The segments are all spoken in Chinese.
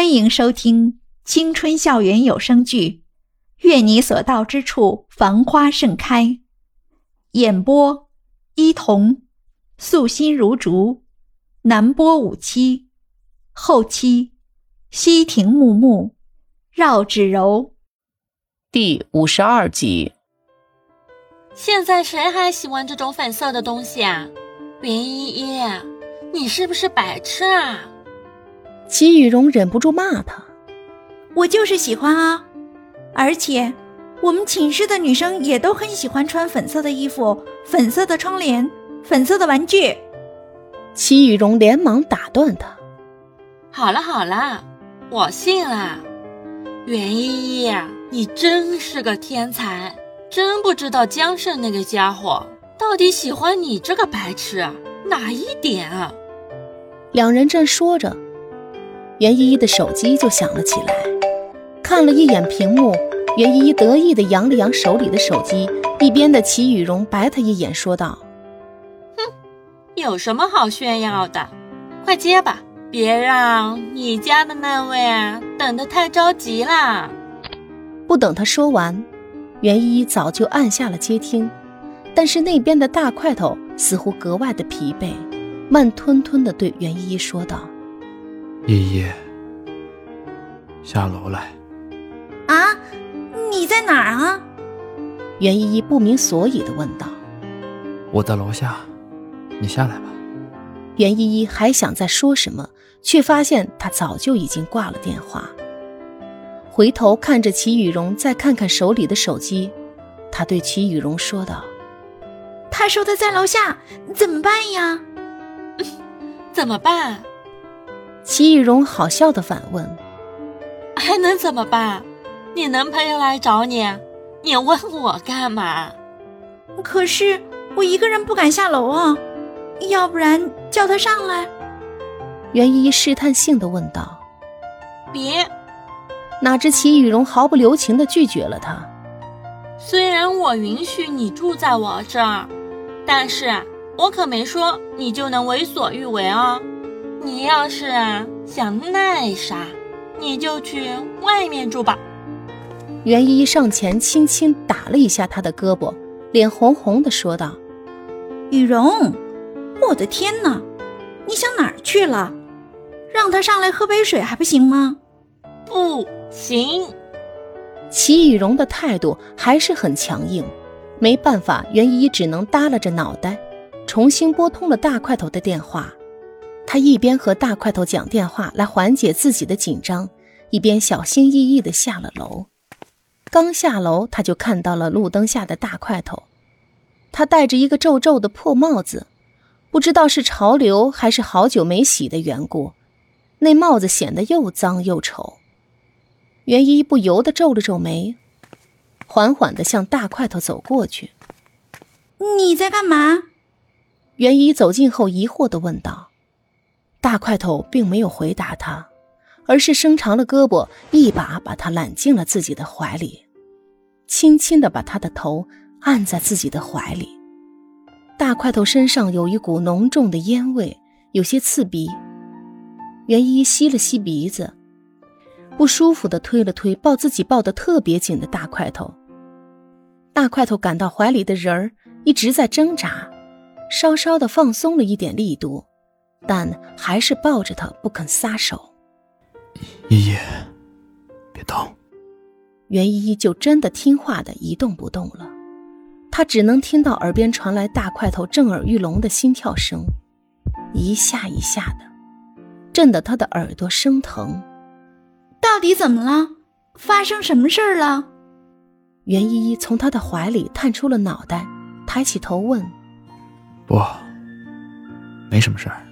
欢迎收听青春校园有声剧《愿你所到之处繁花盛开》，演播：伊童，素心如竹，南波五七，后期：西亭木木，绕指柔。第五十二集。现在谁还喜欢这种粉色的东西啊？云依依，你是不是白痴啊？齐雨荣忍不住骂他：“我就是喜欢啊！而且，我们寝室的女生也都很喜欢穿粉色的衣服、粉色的窗帘、粉色的玩具。”齐雨荣连忙打断他：“好了好了，我信了。袁依依，你真是个天才，真不知道江胜那个家伙到底喜欢你这个白痴哪一点啊？”两人正说着。袁依依的手机就响了起来，看了一眼屏幕，袁依依得意地扬了扬手里的手机，一边的齐雨荣白她一眼，说道：“哼，有什么好炫耀的？快接吧，别让你家的那位啊等得太着急啦。”不等他说完，袁依依早就按下了接听，但是那边的大块头似乎格外的疲惫，慢吞吞地对袁依依说道。依依，下楼来。啊，你在哪儿啊？袁依依不明所以的问道。我在楼下，你下来吧。袁依依还想再说什么，却发现他早就已经挂了电话。回头看着齐雨荣，再看看手里的手机，他对齐雨荣说道：“他说他在楼下，怎么办呀？怎么办？”齐雨荣好笑的反问：“还能怎么办？你男朋友来找你，你问我干嘛？可是我一个人不敢下楼啊，要不然叫他上来。”袁依依试探性的问道：“别！”哪知齐雨荣毫不留情的拒绝了他。虽然我允许你住在我这儿，但是我可没说你就能为所欲为哦。你要是想那啥，你就去外面住吧。袁依依上前轻轻打了一下他的胳膊，脸红红的说道：“雨荣，我的天哪，你想哪儿去了？让他上来喝杯水还不行吗？”不行。齐雨荣的态度还是很强硬，没办法，袁依依只能耷拉着脑袋，重新拨通了大块头的电话。他一边和大块头讲电话来缓解自己的紧张，一边小心翼翼地下了楼。刚下楼，他就看到了路灯下的大块头。他戴着一个皱皱的破帽子，不知道是潮流还是好久没洗的缘故，那帽子显得又脏又丑。袁一不由得皱了皱眉，缓缓地向大块头走过去。“你在干嘛？”袁一走近后疑惑地问道。大块头并没有回答他，而是伸长了胳膊，一把把他揽进了自己的怀里，轻轻的把他的头按在自己的怀里。大块头身上有一股浓重的烟味，有些刺鼻。袁一吸了吸鼻子，不舒服的推了推抱自己抱得特别紧的大块头。大块头感到怀里的人儿一直在挣扎，稍稍的放松了一点力度。但还是抱着他不肯撒手。依依，别动。袁依依就真的听话的一动不动了。她只能听到耳边传来大块头震耳欲聋的心跳声，一下一下的，震得她的耳朵生疼。到底怎么了？发生什么事儿了？袁依依从他的怀里探出了脑袋，抬起头问：“不，没什么事儿。”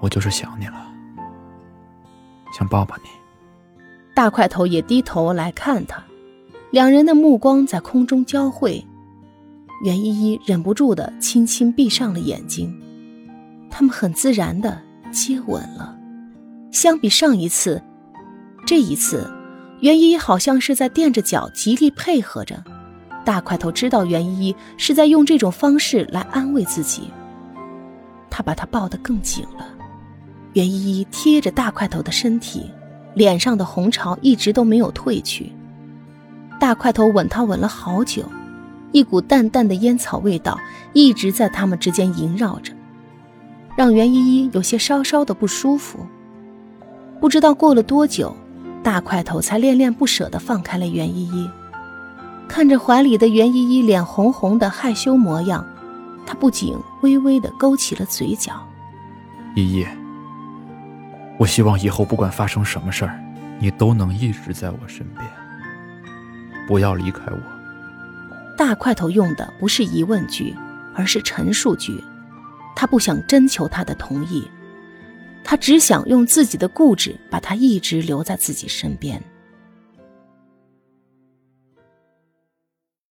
我就是想你了，想抱抱你。大块头也低头来看他，两人的目光在空中交汇。袁依依忍不住的轻轻闭上了眼睛，他们很自然的接吻了。相比上一次，这一次，袁依依好像是在垫着脚，极力配合着。大块头知道袁依依是在用这种方式来安慰自己，他把她抱得更紧了。袁依依贴着大块头的身体，脸上的红潮一直都没有褪去。大块头吻她吻了好久，一股淡淡的烟草味道一直在他们之间萦绕着，让袁依依有些稍稍的不舒服。不知道过了多久，大块头才恋恋不舍地放开了袁依依。看着怀里的袁依依脸红红的害羞模样，他不仅微微的勾起了嘴角。依依，我希望以后不管发生什么事儿，你都能一直在我身边，不要离开我。大块头用的不是疑问句，而是陈述句。他不想征求他的同意，他只想用自己的固执把他一直留在自己身边。